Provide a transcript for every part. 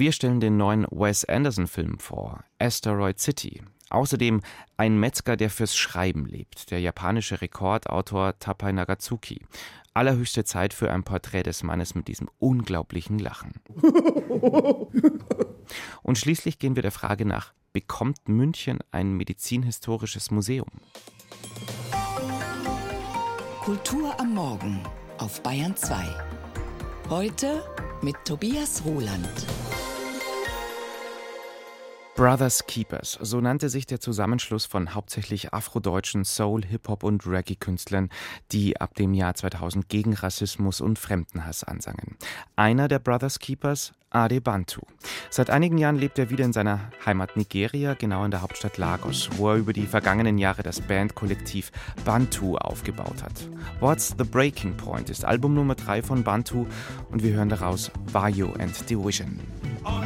Wir stellen den neuen Wes Anderson-Film vor, Asteroid City. Außerdem ein Metzger, der fürs Schreiben lebt, der japanische Rekordautor Tapai Nagatsuki. Allerhöchste Zeit für ein Porträt des Mannes mit diesem unglaublichen Lachen. Und schließlich gehen wir der Frage nach, bekommt München ein medizinhistorisches Museum? Kultur am Morgen auf Bayern 2. Heute mit Tobias Roland. Brothers Keepers, so nannte sich der Zusammenschluss von hauptsächlich afrodeutschen Soul, Hip-Hop und Reggae-Künstlern, die ab dem Jahr 2000 gegen Rassismus und Fremdenhass ansangen. Einer der Brothers Keepers, Ade Bantu. Seit einigen Jahren lebt er wieder in seiner Heimat Nigeria, genau in der Hauptstadt Lagos, wo er über die vergangenen Jahre das Bandkollektiv Bantu aufgebaut hat. What's the Breaking Point ist Album Nummer 3 von Bantu und wir hören daraus Vayo and Division. On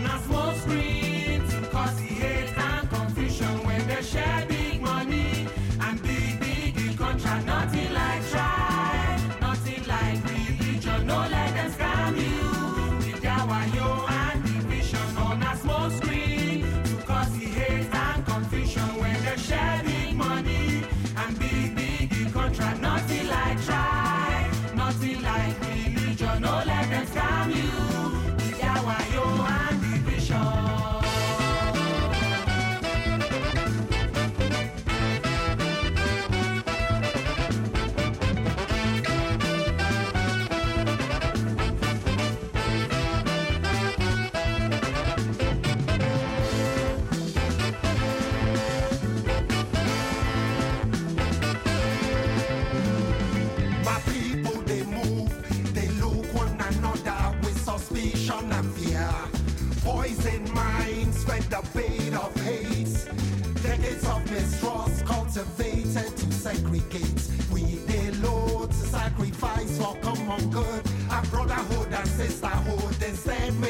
Auf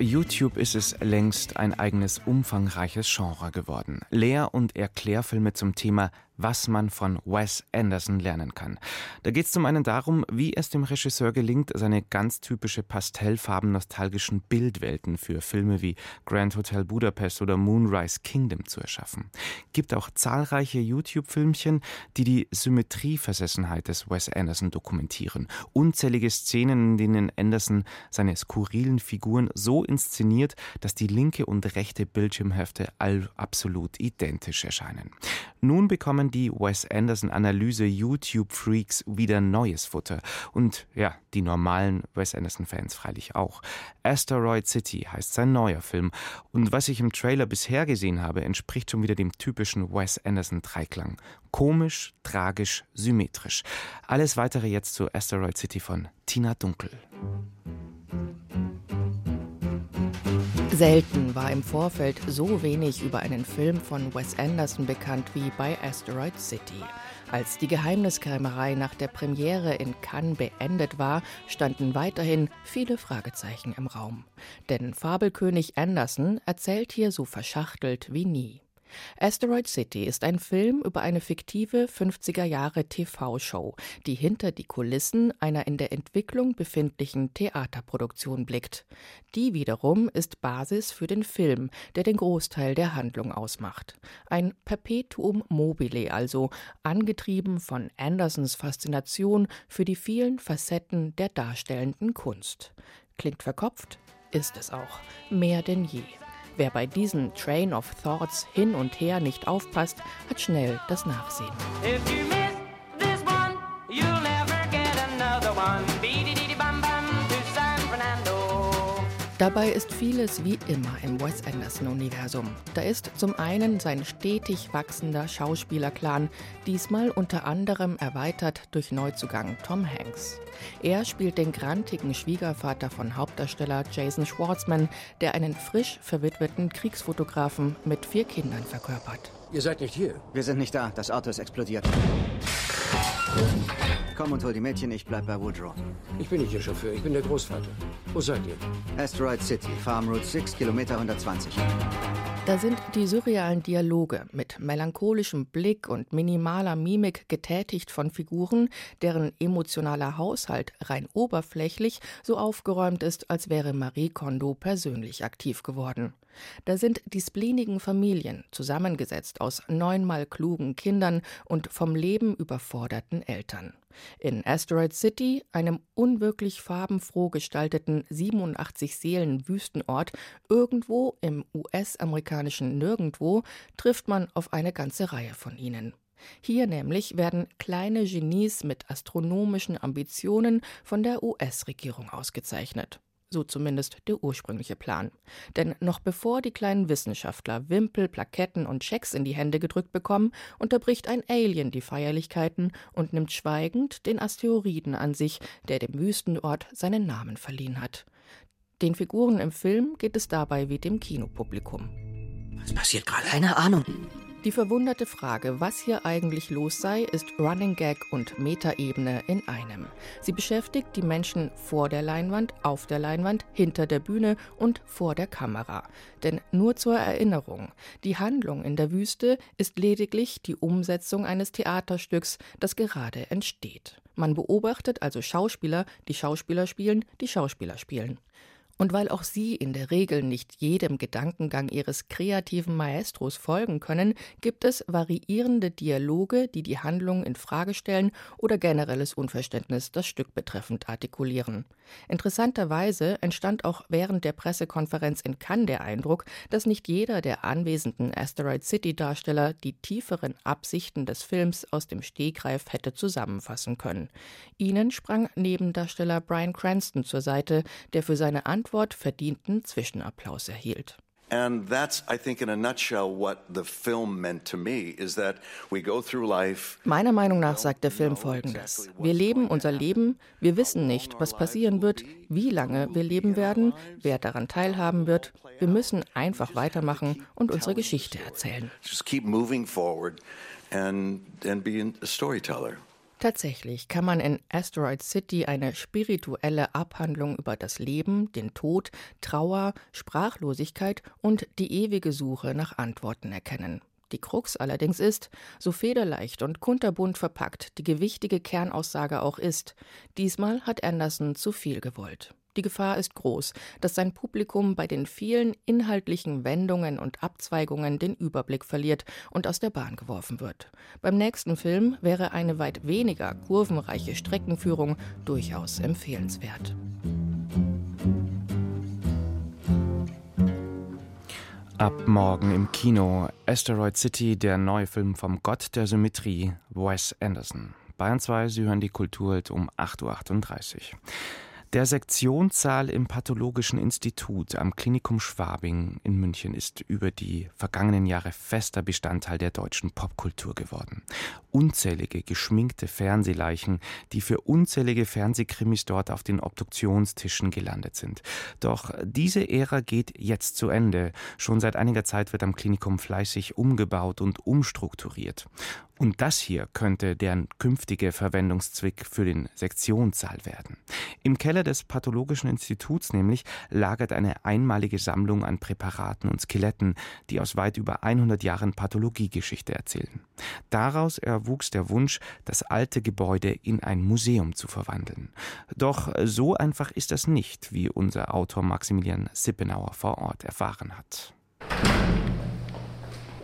YouTube ist es längst ein eigenes umfangreiches Genre geworden. Lehr- und Erklärfilme zum Thema was man von Wes Anderson lernen kann. Da geht es zum einen darum, wie es dem Regisseur gelingt, seine ganz typische pastellfarben-nostalgischen Bildwelten für Filme wie Grand Hotel Budapest oder Moonrise Kingdom zu erschaffen. Gibt auch zahlreiche YouTube-Filmchen, die die Symmetrieversessenheit des Wes Anderson dokumentieren. Unzählige Szenen, in denen Anderson seine skurrilen Figuren so inszeniert, dass die linke und rechte Bildschirmhälfte absolut identisch erscheinen. Nun bekommen die Wes Anderson Analyse YouTube Freaks wieder neues Futter und ja, die normalen Wes Anderson Fans freilich auch. Asteroid City heißt sein neuer Film und was ich im Trailer bisher gesehen habe, entspricht schon wieder dem typischen Wes Anderson Dreiklang. Komisch, tragisch, symmetrisch. Alles weitere jetzt zu Asteroid City von Tina Dunkel. Selten war im Vorfeld so wenig über einen Film von Wes Anderson bekannt wie bei Asteroid City. Als die Geheimniskrämerei nach der Premiere in Cannes beendet war, standen weiterhin viele Fragezeichen im Raum. Denn Fabelkönig Anderson erzählt hier so verschachtelt wie nie. Asteroid City ist ein Film über eine fiktive 50er Jahre TV-Show, die hinter die Kulissen einer in der Entwicklung befindlichen Theaterproduktion blickt. Die wiederum ist Basis für den Film, der den Großteil der Handlung ausmacht. Ein Perpetuum mobile also, angetrieben von Andersons Faszination für die vielen Facetten der darstellenden Kunst. Klingt verkopft? Ist es auch. Mehr denn je. Wer bei diesen Train of Thoughts hin und her nicht aufpasst, hat schnell das Nachsehen. Dabei ist vieles wie immer im Wes Anderson-Universum. Da ist zum einen sein stetig wachsender Schauspielerclan, diesmal unter anderem erweitert durch Neuzugang Tom Hanks. Er spielt den grantigen Schwiegervater von Hauptdarsteller Jason Schwartzman, der einen frisch verwitweten Kriegsfotografen mit vier Kindern verkörpert. Ihr seid nicht hier. Wir sind nicht da. Das Auto ist explodiert. Komm und hol die Mädchen, ich bleib bei Woodrow. Ich bin nicht Ihr Chauffeur, ich bin der Großvater. Wo seid ihr? Asteroid City, Farm Route 6, Kilometer 120. Da sind die surrealen Dialoge mit melancholischem Blick und minimaler Mimik getätigt von Figuren, deren emotionaler Haushalt rein oberflächlich so aufgeräumt ist, als wäre Marie Kondo persönlich aktiv geworden. Da sind die spleenigen Familien, zusammengesetzt aus neunmal klugen Kindern und vom Leben überforderten Eltern. In Asteroid City, einem unwirklich farbenfroh gestalteten 87 Seelen Wüstenort, irgendwo im US-amerikanischen Nirgendwo, trifft man auf eine ganze Reihe von ihnen. Hier nämlich werden kleine Genies mit astronomischen Ambitionen von der US-Regierung ausgezeichnet so zumindest der ursprüngliche Plan. Denn noch bevor die kleinen Wissenschaftler Wimpel, Plaketten und Schecks in die Hände gedrückt bekommen, unterbricht ein Alien die Feierlichkeiten und nimmt schweigend den Asteroiden an sich, der dem Wüstenort seinen Namen verliehen hat. Den Figuren im Film geht es dabei wie dem Kinopublikum. Was passiert gerade? Keine Ahnung. Die verwunderte Frage, was hier eigentlich los sei, ist Running Gag und Metaebene in einem. Sie beschäftigt die Menschen vor der Leinwand, auf der Leinwand, hinter der Bühne und vor der Kamera. Denn nur zur Erinnerung, die Handlung in der Wüste ist lediglich die Umsetzung eines Theaterstücks, das gerade entsteht. Man beobachtet also Schauspieler, die Schauspieler spielen, die Schauspieler spielen. Und weil auch sie in der Regel nicht jedem Gedankengang ihres kreativen Maestros folgen können, gibt es variierende Dialoge, die die Handlung in Frage stellen oder generelles Unverständnis das Stück betreffend artikulieren. Interessanterweise entstand auch während der Pressekonferenz in Cannes der Eindruck, dass nicht jeder der anwesenden Asteroid City Darsteller die tieferen Absichten des Films aus dem Stegreif hätte zusammenfassen können. Ihnen sprang Nebendarsteller Brian Cranston zur Seite, der für seine Antwort Antwort verdienten Zwischenapplaus erhielt. And that's, I think, in a nutshell, what the film meant to me is that we go through life. Meiner Meinung nach sagt der Film Folgendes. Wir leben unser Leben, wir wissen nicht, was passieren wird, wie lange wir leben werden, wer daran teilhaben wird. Wir müssen einfach weitermachen und unsere Geschichte erzählen. Just keep moving forward and, and be a storyteller. Tatsächlich kann man in Asteroid City eine spirituelle Abhandlung über das Leben, den Tod, Trauer, Sprachlosigkeit und die ewige Suche nach Antworten erkennen. Die Krux allerdings ist, so federleicht und kunterbunt verpackt die gewichtige Kernaussage auch ist, diesmal hat Anderson zu viel gewollt. Die Gefahr ist groß, dass sein Publikum bei den vielen inhaltlichen Wendungen und Abzweigungen den Überblick verliert und aus der Bahn geworfen wird. Beim nächsten Film wäre eine weit weniger kurvenreiche Streckenführung durchaus empfehlenswert. Ab morgen im Kino Asteroid City, der neue Film vom Gott der Symmetrie, Wes Anderson. Bayern 2, Sie hören die Kultur um 8.38 Uhr. Der Sektionssaal im Pathologischen Institut am Klinikum Schwabing in München ist über die vergangenen Jahre fester Bestandteil der deutschen Popkultur geworden. Unzählige geschminkte Fernsehleichen, die für unzählige Fernsehkrimis dort auf den Obduktionstischen gelandet sind. Doch diese Ära geht jetzt zu Ende. Schon seit einiger Zeit wird am Klinikum fleißig umgebaut und umstrukturiert. Und das hier könnte deren künftige Verwendungszweck für den Sektionssaal werden. Im Keller des Pathologischen Instituts nämlich lagert eine einmalige Sammlung an Präparaten und Skeletten, die aus weit über 100 Jahren Pathologiegeschichte erzählen. Daraus erwuchs der Wunsch, das alte Gebäude in ein Museum zu verwandeln. Doch so einfach ist das nicht, wie unser Autor Maximilian Sippenauer vor Ort erfahren hat.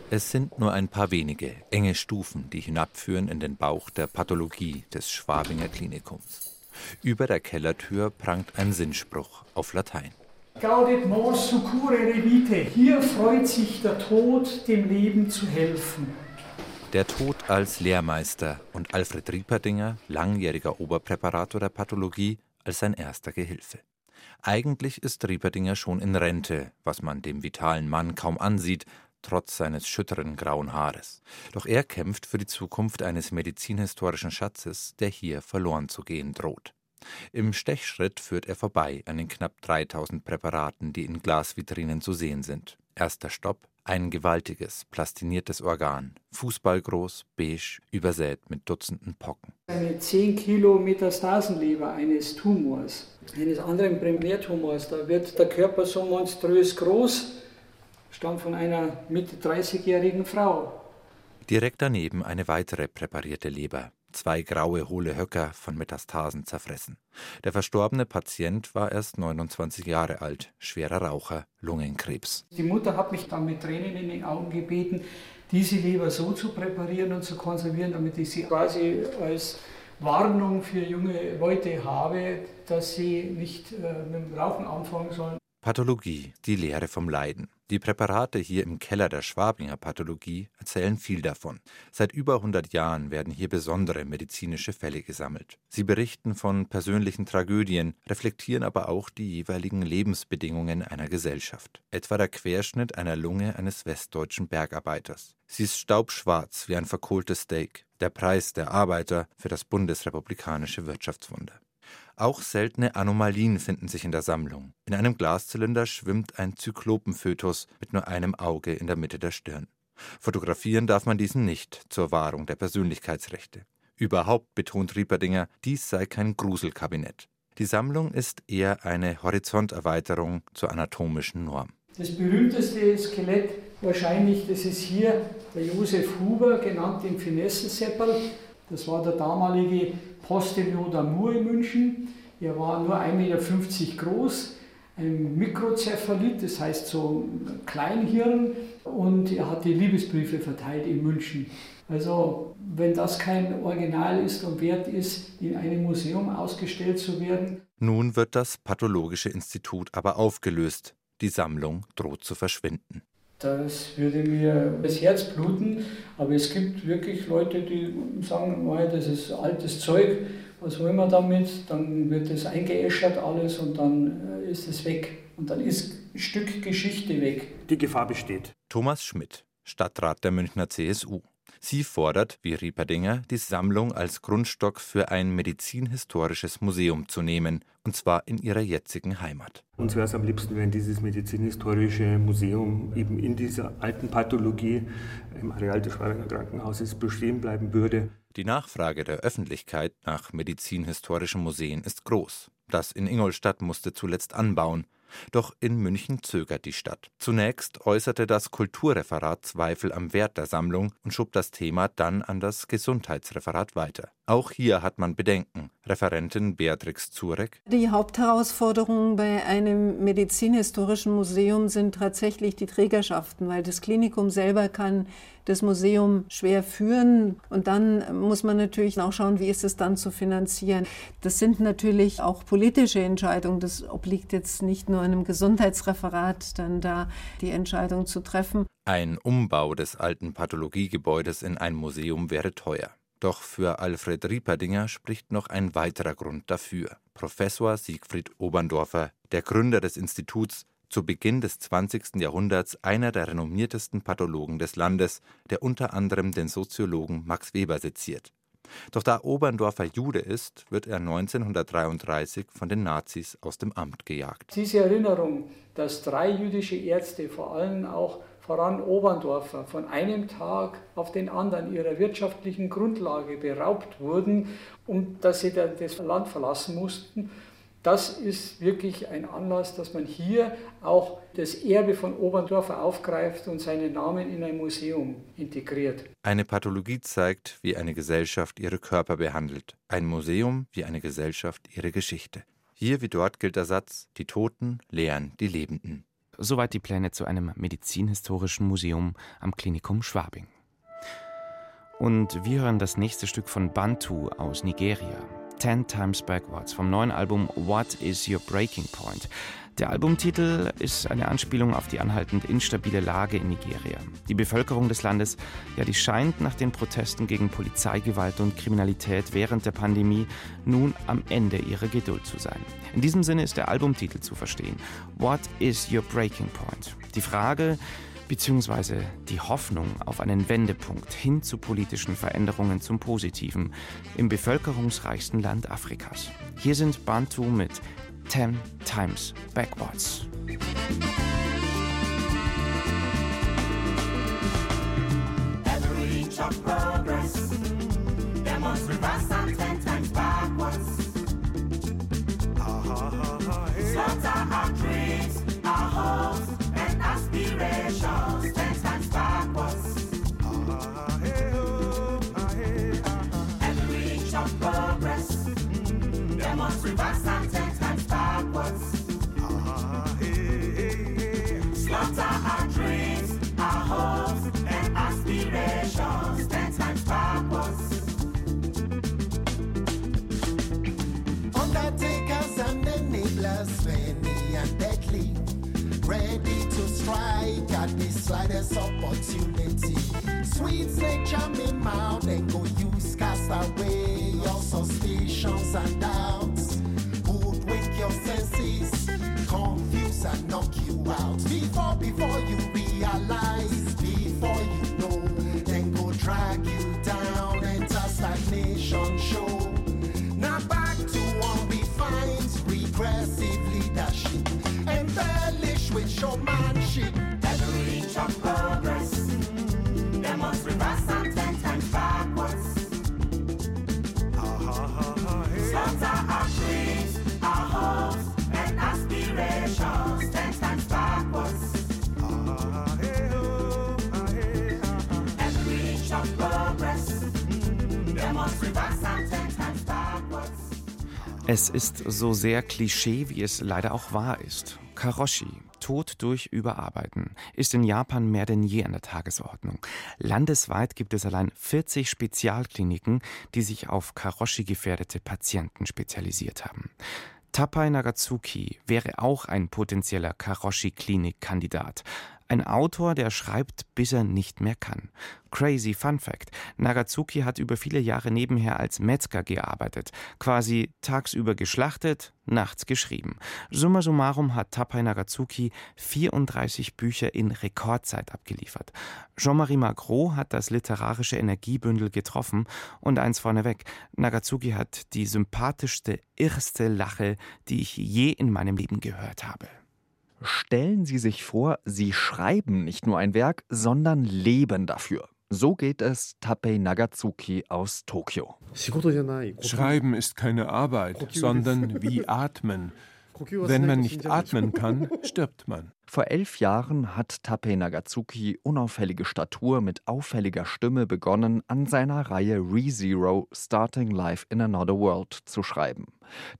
Es sind nur ein paar wenige enge Stufen, die hinabführen in den Bauch der Pathologie des Schwabinger Klinikums. Über der Kellertür prangt ein Sinnspruch auf Latein. Gaudet mors succure revite. Hier freut sich der Tod, dem Leben zu helfen. Der Tod als Lehrmeister und Alfred Rieperdinger, langjähriger Oberpräparator der Pathologie, als sein erster Gehilfe. Eigentlich ist Rieperdinger schon in Rente, was man dem vitalen Mann kaum ansieht, trotz seines schütteren grauen Haares. Doch er kämpft für die Zukunft eines medizinhistorischen Schatzes, der hier verloren zu gehen droht. Im Stechschritt führt er vorbei an den knapp 3000 Präparaten, die in Glasvitrinen zu sehen sind. Erster Stopp, Ein gewaltiges, plastiniertes Organ, fußballgroß, beige, übersät mit Dutzenden Pocken. Eine 10 Kilo Metastasenleber eines Tumors, eines anderen Primärtumors, da wird der Körper so monströs groß, stammt von einer Mitte 30-jährigen Frau. Direkt daneben eine weitere präparierte Leber, zwei graue hohle Höcker von Metastasen zerfressen. Der verstorbene Patient war erst 29 Jahre alt, schwerer Raucher, Lungenkrebs. Die Mutter hat mich dann mit Tränen in den Augen gebeten, diese Leber so zu präparieren und zu konservieren, damit ich sie quasi als Warnung für junge Leute habe, dass sie nicht äh, mit dem Rauchen anfangen sollen. Pathologie, die Lehre vom Leiden. Die Präparate hier im Keller der Schwabinger Pathologie erzählen viel davon. Seit über 100 Jahren werden hier besondere medizinische Fälle gesammelt. Sie berichten von persönlichen Tragödien, reflektieren aber auch die jeweiligen Lebensbedingungen einer Gesellschaft. Etwa der Querschnitt einer Lunge eines westdeutschen Bergarbeiters. Sie ist staubschwarz wie ein verkohltes Steak. Der Preis der Arbeiter für das bundesrepublikanische Wirtschaftswunder. Auch seltene Anomalien finden sich in der Sammlung. In einem Glaszylinder schwimmt ein Zyklopenfötus mit nur einem Auge in der Mitte der Stirn. Fotografieren darf man diesen nicht zur Wahrung der Persönlichkeitsrechte. Überhaupt betont Rieperdinger, dies sei kein Gruselkabinett. Die Sammlung ist eher eine Horizonterweiterung zur anatomischen Norm. Das berühmteste Skelett wahrscheinlich, das ist hier der Josef Huber, genannt im Finessenseppel. Das war der damalige Postillon d'Amour in München. Er war nur 1,50 Meter groß, ein Mikrozephalit, das heißt so ein Kleinhirn, und er hat die Liebesbriefe verteilt in München. Also, wenn das kein Original ist und wert ist, in einem Museum ausgestellt zu werden. Nun wird das Pathologische Institut aber aufgelöst. Die Sammlung droht zu verschwinden. Das würde mir das Herz bluten, aber es gibt wirklich Leute, die sagen, das ist altes Zeug, was wollen wir damit? Dann wird es eingeäschert alles und dann äh, ist es weg. Und dann ist ein Stück Geschichte weg. Die Gefahr besteht. Thomas Schmidt, Stadtrat der Münchner CSU. Sie fordert, wie Rieperdinger, die Sammlung als Grundstock für ein medizinhistorisches Museum zu nehmen, und zwar in ihrer jetzigen Heimat. Uns wäre es am liebsten, wenn dieses medizinhistorische Museum eben in dieser alten Pathologie im Areal des Schwabinger Krankenhauses bestehen bleiben würde. Die Nachfrage der Öffentlichkeit nach medizinhistorischen Museen ist groß. Das in Ingolstadt musste zuletzt anbauen. Doch in München zögert die Stadt. Zunächst äußerte das Kulturreferat Zweifel am Wert der Sammlung und schob das Thema dann an das Gesundheitsreferat weiter. Auch hier hat man Bedenken. Referentin Beatrix Zurek. Die Hauptherausforderungen bei einem medizinhistorischen Museum sind tatsächlich die Trägerschaften, weil das Klinikum selber kann das Museum schwer führen. Und dann muss man natürlich auch schauen, wie ist es dann zu finanzieren. Das sind natürlich auch politische Entscheidungen. Das obliegt jetzt nicht nur einem Gesundheitsreferat, dann da die Entscheidung zu treffen. Ein Umbau des alten Pathologiegebäudes in ein Museum wäre teuer. Doch für Alfred Rieperdinger spricht noch ein weiterer Grund dafür. Professor Siegfried Oberndorfer, der Gründer des Instituts, zu Beginn des 20. Jahrhunderts einer der renommiertesten Pathologen des Landes, der unter anderem den Soziologen Max Weber seziert. Doch da Oberndorfer Jude ist, wird er 1933 von den Nazis aus dem Amt gejagt. Diese Erinnerung, dass drei jüdische Ärzte, vor allem auch voran Oberndorfer, von einem Tag auf den anderen ihrer wirtschaftlichen Grundlage beraubt wurden und dass sie dann das Land verlassen mussten. Das ist wirklich ein Anlass, dass man hier auch das Erbe von Oberndorfer aufgreift und seinen Namen in ein Museum integriert. Eine Pathologie zeigt, wie eine Gesellschaft ihre Körper behandelt. Ein Museum wie eine Gesellschaft ihre Geschichte. Hier wie dort gilt der Satz, die Toten lehren die Lebenden. Soweit die Pläne zu einem medizinhistorischen Museum am Klinikum Schwabing. Und wir hören das nächste Stück von Bantu aus Nigeria. Ten Times Backwards vom neuen Album What is Your Breaking Point? Der Albumtitel ist eine Anspielung auf die anhaltend instabile Lage in Nigeria. Die Bevölkerung des Landes, ja, die scheint nach den Protesten gegen Polizeigewalt und Kriminalität während der Pandemie nun am Ende ihrer Geduld zu sein. In diesem Sinne ist der Albumtitel zu verstehen. What is your breaking point? Die Frage, beziehungsweise die Hoffnung auf einen Wendepunkt hin zu politischen Veränderungen zum Positiven im bevölkerungsreichsten Land Afrikas. Hier sind Bantu mit 10 times backwards. slightest Es ist so sehr Klischee, wie es leider auch wahr ist. Karoshi, Tod durch Überarbeiten, ist in Japan mehr denn je an der Tagesordnung. Landesweit gibt es allein 40 Spezialkliniken, die sich auf Karoshi-gefährdete Patienten spezialisiert haben. Tapai Nagatsuki wäre auch ein potenzieller Karoshi-Klinik-Kandidat. Ein Autor, der schreibt, bis er nicht mehr kann. Crazy Fun Fact. Nagatsuki hat über viele Jahre nebenher als Metzger gearbeitet. Quasi tagsüber geschlachtet, nachts geschrieben. Summa summarum hat Tapai Nagatsuki 34 Bücher in Rekordzeit abgeliefert. Jean-Marie Magro hat das literarische Energiebündel getroffen und eins vorneweg. Nagatsuki hat die sympathischste, irrste Lache, die ich je in meinem Leben gehört habe. Stellen Sie sich vor, Sie schreiben nicht nur ein Werk, sondern leben dafür. So geht es Tapei Nagatsuki aus Tokio. Schreiben ist keine Arbeit, sondern wie Atmen. Wenn man nicht atmen kann, stirbt man. Vor elf Jahren hat Tapei Nagatsuki unauffällige Statur mit auffälliger Stimme begonnen, an seiner Reihe ReZero Starting Life in Another World zu schreiben.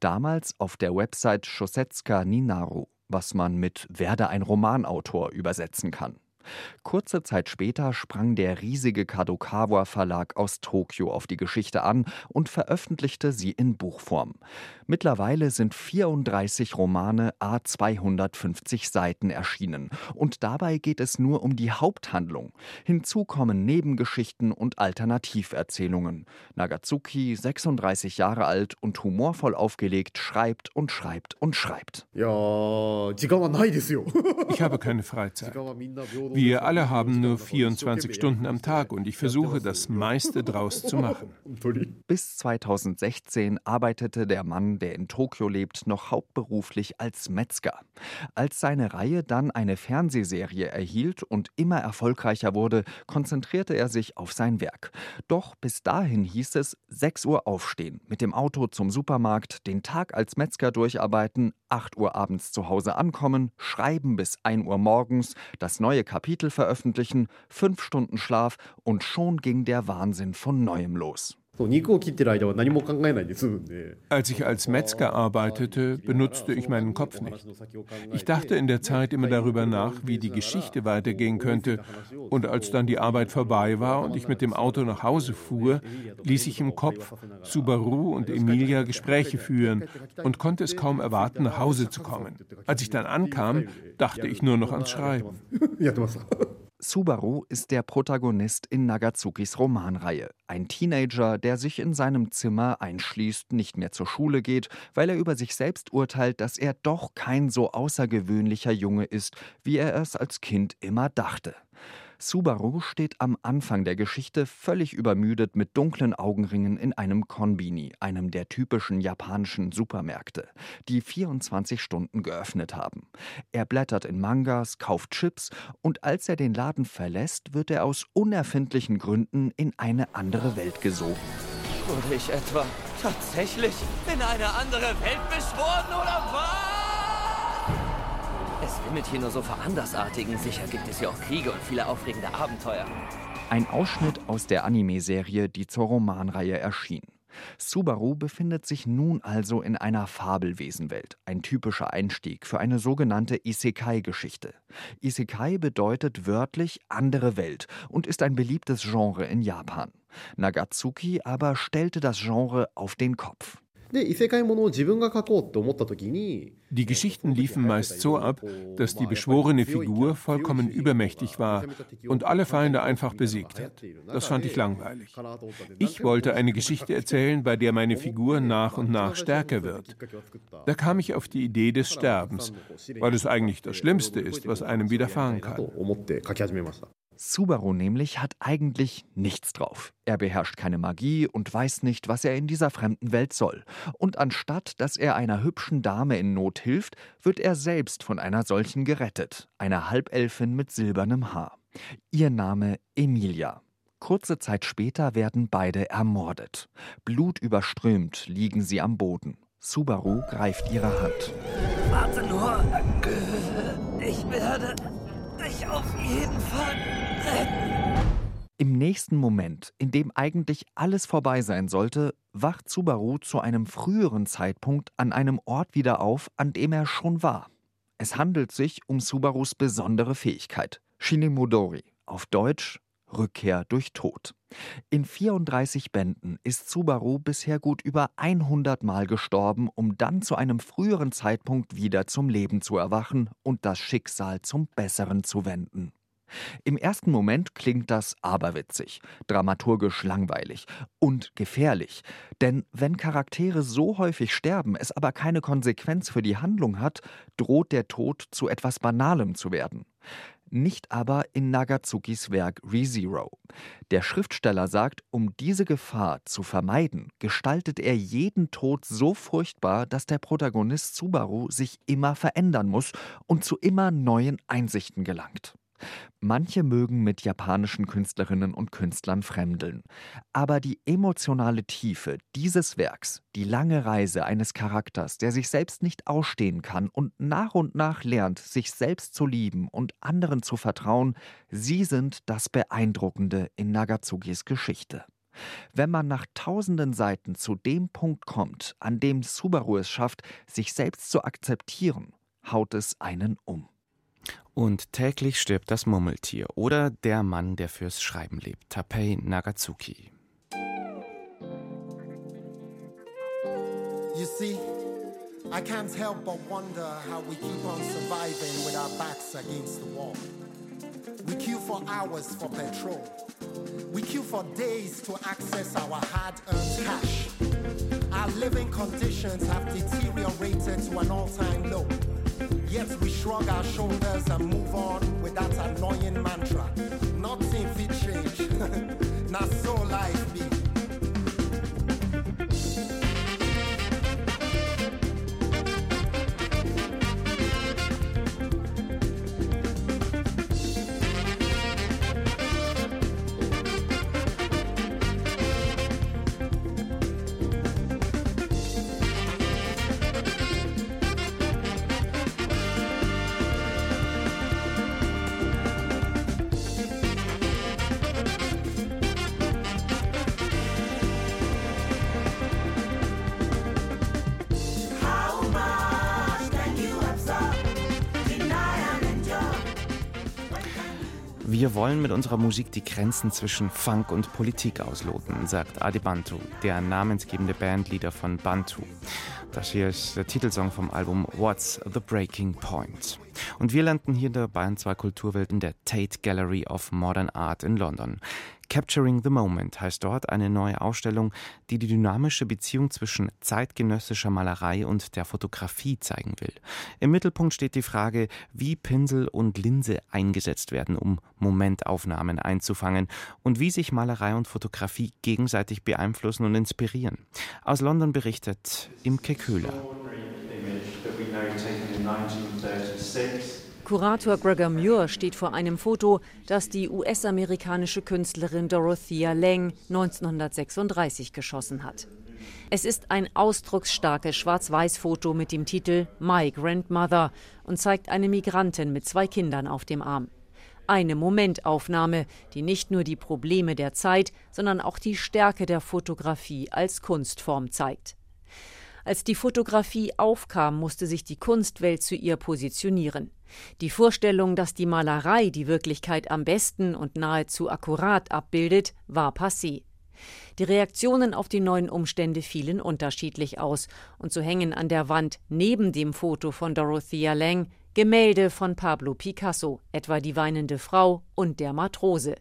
Damals auf der Website Shosetsuka Ninaru was man mit werde ein Romanautor übersetzen kann. Kurze Zeit später sprang der riesige Kadokawa Verlag aus Tokio auf die Geschichte an und veröffentlichte sie in Buchform. Mittlerweile sind 34 Romane a 250 Seiten erschienen und dabei geht es nur um die Haupthandlung. Hinzu kommen Nebengeschichten und Alternativerzählungen. Nagatsuki, 36 Jahre alt und humorvoll aufgelegt, schreibt und schreibt und schreibt. ich habe keine Freizeit. Wir alle haben nur 24 Stunden am Tag und ich versuche das meiste draus zu machen. Bis 2016 arbeitete der Mann der in Tokio lebt, noch hauptberuflich als Metzger. Als seine Reihe dann eine Fernsehserie erhielt und immer erfolgreicher wurde, konzentrierte er sich auf sein Werk. Doch bis dahin hieß es 6 Uhr aufstehen, mit dem Auto zum Supermarkt, den Tag als Metzger durcharbeiten, 8 Uhr abends zu Hause ankommen, schreiben bis 1 Uhr morgens, das neue Kapitel veröffentlichen, 5 Stunden Schlaf und schon ging der Wahnsinn von neuem los. Als ich als Metzger arbeitete, benutzte ich meinen Kopf nicht. Ich dachte in der Zeit immer darüber nach, wie die Geschichte weitergehen könnte. Und als dann die Arbeit vorbei war und ich mit dem Auto nach Hause fuhr, ließ ich im Kopf Subaru und Emilia Gespräche führen und konnte es kaum erwarten, nach Hause zu kommen. Als ich dann ankam, dachte ich nur noch ans Schreiben. Subaru ist der Protagonist in Nagatsukis Romanreihe. Ein Teenager, der sich in seinem Zimmer einschließt, nicht mehr zur Schule geht, weil er über sich selbst urteilt, dass er doch kein so außergewöhnlicher Junge ist, wie er es als Kind immer dachte. Subaru steht am Anfang der Geschichte völlig übermüdet mit dunklen Augenringen in einem Konbini, einem der typischen japanischen Supermärkte, die 24 Stunden geöffnet haben. Er blättert in Mangas, kauft Chips und als er den Laden verlässt, wird er aus unerfindlichen Gründen in eine andere Welt gesogen. Wurde ich etwa tatsächlich in eine andere Welt beschworen oder was? Es wimmelt hier nur so vor Andersartigen. Sicher gibt es ja auch Kriege und viele aufregende Abenteuer. Ein Ausschnitt aus der Anime-Serie, die zur Romanreihe erschien. Subaru befindet sich nun also in einer Fabelwesenwelt, ein typischer Einstieg für eine sogenannte Isekai-Geschichte. Isekai bedeutet wörtlich andere Welt und ist ein beliebtes Genre in Japan. Nagatsuki aber stellte das Genre auf den Kopf. Die Geschichten liefen meist so ab, dass die beschworene Figur vollkommen übermächtig war und alle Feinde einfach besiegt hat. Das fand ich langweilig. Ich wollte eine Geschichte erzählen, bei der meine Figur nach und nach stärker wird. Da kam ich auf die Idee des Sterbens, weil es eigentlich das Schlimmste ist, was einem widerfahren kann. Subaru nämlich hat eigentlich nichts drauf. Er beherrscht keine Magie und weiß nicht, was er in dieser fremden Welt soll. Und anstatt dass er einer hübschen Dame in Not hilft, wird er selbst von einer solchen gerettet, einer Halbelfin mit silbernem Haar. Ihr Name Emilia. Kurze Zeit später werden beide ermordet. Blutüberströmt liegen sie am Boden. Subaru greift ihre Hand. Warte nur. Ich werde dich auf jeden Fall retten. Im nächsten Moment, in dem eigentlich alles vorbei sein sollte, wacht Subaru zu einem früheren Zeitpunkt an einem Ort wieder auf, an dem er schon war. Es handelt sich um Subarus besondere Fähigkeit, Shinemodori, auf Deutsch Rückkehr durch Tod. In 34 Bänden ist Subaru bisher gut über 100 Mal gestorben, um dann zu einem früheren Zeitpunkt wieder zum Leben zu erwachen und das Schicksal zum Besseren zu wenden. Im ersten Moment klingt das aberwitzig, dramaturgisch langweilig und gefährlich. Denn wenn Charaktere so häufig sterben, es aber keine Konsequenz für die Handlung hat, droht der Tod zu etwas Banalem zu werden nicht aber in Nagatsukis Werk ReZero. Der Schriftsteller sagt, um diese Gefahr zu vermeiden, gestaltet er jeden Tod so furchtbar, dass der Protagonist Subaru sich immer verändern muss und zu immer neuen Einsichten gelangt. Manche mögen mit japanischen Künstlerinnen und Künstlern fremdeln. Aber die emotionale Tiefe dieses Werks, die lange Reise eines Charakters, der sich selbst nicht ausstehen kann und nach und nach lernt, sich selbst zu lieben und anderen zu vertrauen, sie sind das Beeindruckende in Nagatsukis Geschichte. Wenn man nach tausenden Seiten zu dem Punkt kommt, an dem Subaru es schafft, sich selbst zu akzeptieren, haut es einen um. Und täglich stirbt das Murmeltier oder der Mann, der fürs Schreiben lebt, Tapei Nagatsuki. You see, I can't help but wonder how we keep on surviving with our backs against the wall. We queue for hours for petrol. We queue for days to access our hard-earned cash. Our living conditions have deteriorated to an all-time low. Yet we shrug our shoulders and move on with that annoying mantra. Nothing fit change. Not so life be. Wir wollen mit unserer Musik die Grenzen zwischen Funk und Politik ausloten, sagt Adi Bantu, der namensgebende Bandleader von Bantu. Das hier ist der Titelsong vom Album What's the Breaking Point. Und wir landen hier in der Bayern 2 Kulturwelt in der Tate Gallery of Modern Art in London. Capturing the Moment heißt dort eine neue Ausstellung, die die dynamische Beziehung zwischen zeitgenössischer Malerei und der Fotografie zeigen will. Im Mittelpunkt steht die Frage, wie Pinsel und Linse eingesetzt werden, um Momentaufnahmen einzufangen und wie sich Malerei und Fotografie gegenseitig beeinflussen und inspirieren. Aus London berichtet Imke Köhler. Kurator Gregor Muir steht vor einem Foto, das die US-amerikanische Künstlerin Dorothea Lange 1936 geschossen hat. Es ist ein ausdrucksstarkes Schwarz-Weiß-Foto mit dem Titel My Grandmother und zeigt eine Migrantin mit zwei Kindern auf dem Arm. Eine Momentaufnahme, die nicht nur die Probleme der Zeit, sondern auch die Stärke der Fotografie als Kunstform zeigt. Als die Fotografie aufkam, musste sich die Kunstwelt zu ihr positionieren. Die Vorstellung, dass die Malerei die Wirklichkeit am besten und nahezu akkurat abbildet, war passé. Die Reaktionen auf die neuen Umstände fielen unterschiedlich aus, und so hängen an der Wand neben dem Foto von Dorothea Lange Gemälde von Pablo Picasso, etwa die weinende Frau und der Matrose,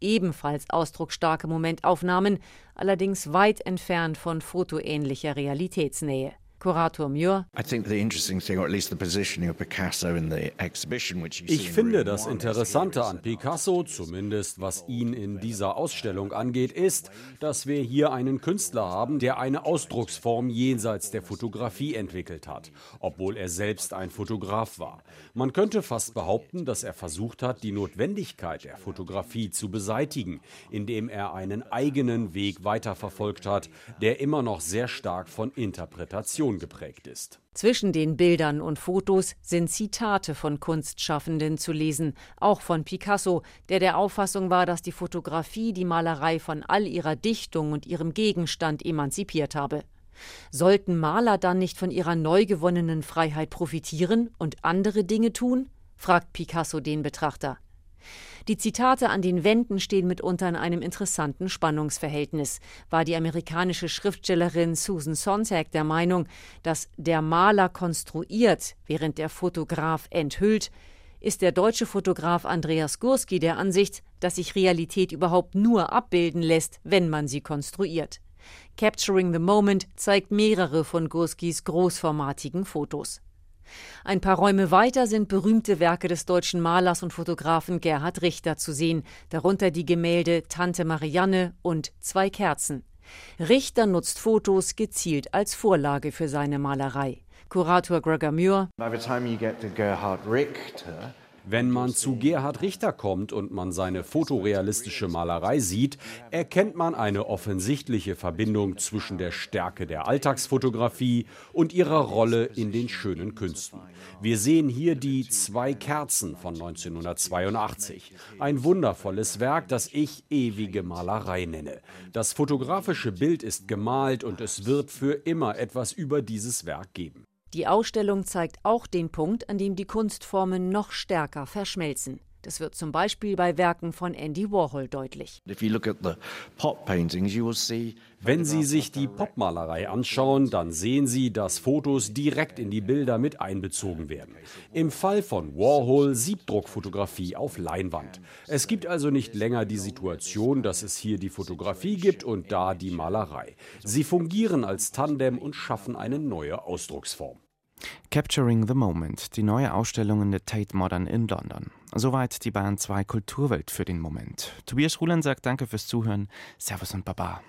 ebenfalls ausdrucksstarke Momentaufnahmen, allerdings weit entfernt von fotoähnlicher Realitätsnähe. Kurator Muir. Ich finde das Interessante an Picasso, zumindest was ihn in dieser Ausstellung angeht, ist, dass wir hier einen Künstler haben, der eine Ausdrucksform jenseits der Fotografie entwickelt hat, obwohl er selbst ein Fotograf war. Man könnte fast behaupten, dass er versucht hat, die Notwendigkeit der Fotografie zu beseitigen, indem er einen eigenen Weg weiterverfolgt hat, der immer noch sehr stark von Interpretation Tradition geprägt ist. Zwischen den Bildern und Fotos sind Zitate von Kunstschaffenden zu lesen, auch von Picasso, der der Auffassung war, dass die Fotografie die Malerei von all ihrer Dichtung und ihrem Gegenstand emanzipiert habe. Sollten Maler dann nicht von ihrer neu gewonnenen Freiheit profitieren und andere Dinge tun? fragt Picasso den Betrachter. Die Zitate an den Wänden stehen mitunter in einem interessanten Spannungsverhältnis. War die amerikanische Schriftstellerin Susan Sontag der Meinung, dass der Maler konstruiert, während der Fotograf enthüllt, ist der deutsche Fotograf Andreas Gursky der Ansicht, dass sich Realität überhaupt nur abbilden lässt, wenn man sie konstruiert. Capturing the Moment zeigt mehrere von Gurskys großformatigen Fotos. Ein paar Räume weiter sind berühmte Werke des deutschen Malers und Fotografen Gerhard Richter zu sehen, darunter die Gemälde Tante Marianne und Zwei Kerzen. Richter nutzt Fotos gezielt als Vorlage für seine Malerei. Kurator Gregor Muir. By the time you get to Gerhard Richter, wenn man zu Gerhard Richter kommt und man seine fotorealistische Malerei sieht, erkennt man eine offensichtliche Verbindung zwischen der Stärke der Alltagsfotografie und ihrer Rolle in den schönen Künsten. Wir sehen hier die Zwei Kerzen von 1982. Ein wundervolles Werk, das ich ewige Malerei nenne. Das fotografische Bild ist gemalt und es wird für immer etwas über dieses Werk geben. Die Ausstellung zeigt auch den Punkt, an dem die Kunstformen noch stärker verschmelzen. Das wird zum Beispiel bei Werken von Andy Warhol deutlich. Wenn Sie sich die Popmalerei anschauen, dann sehen Sie, dass Fotos direkt in die Bilder mit einbezogen werden. Im Fall von Warhol Siebdruckfotografie auf Leinwand. Es gibt also nicht länger die Situation, dass es hier die Fotografie gibt und da die Malerei. Sie fungieren als Tandem und schaffen eine neue Ausdrucksform. Capturing the Moment, die neue Ausstellung in der Tate Modern in London. Soweit die Bahn 2 Kulturwelt für den Moment. Tobias Ruhlen sagt Danke fürs Zuhören. Servus und Baba.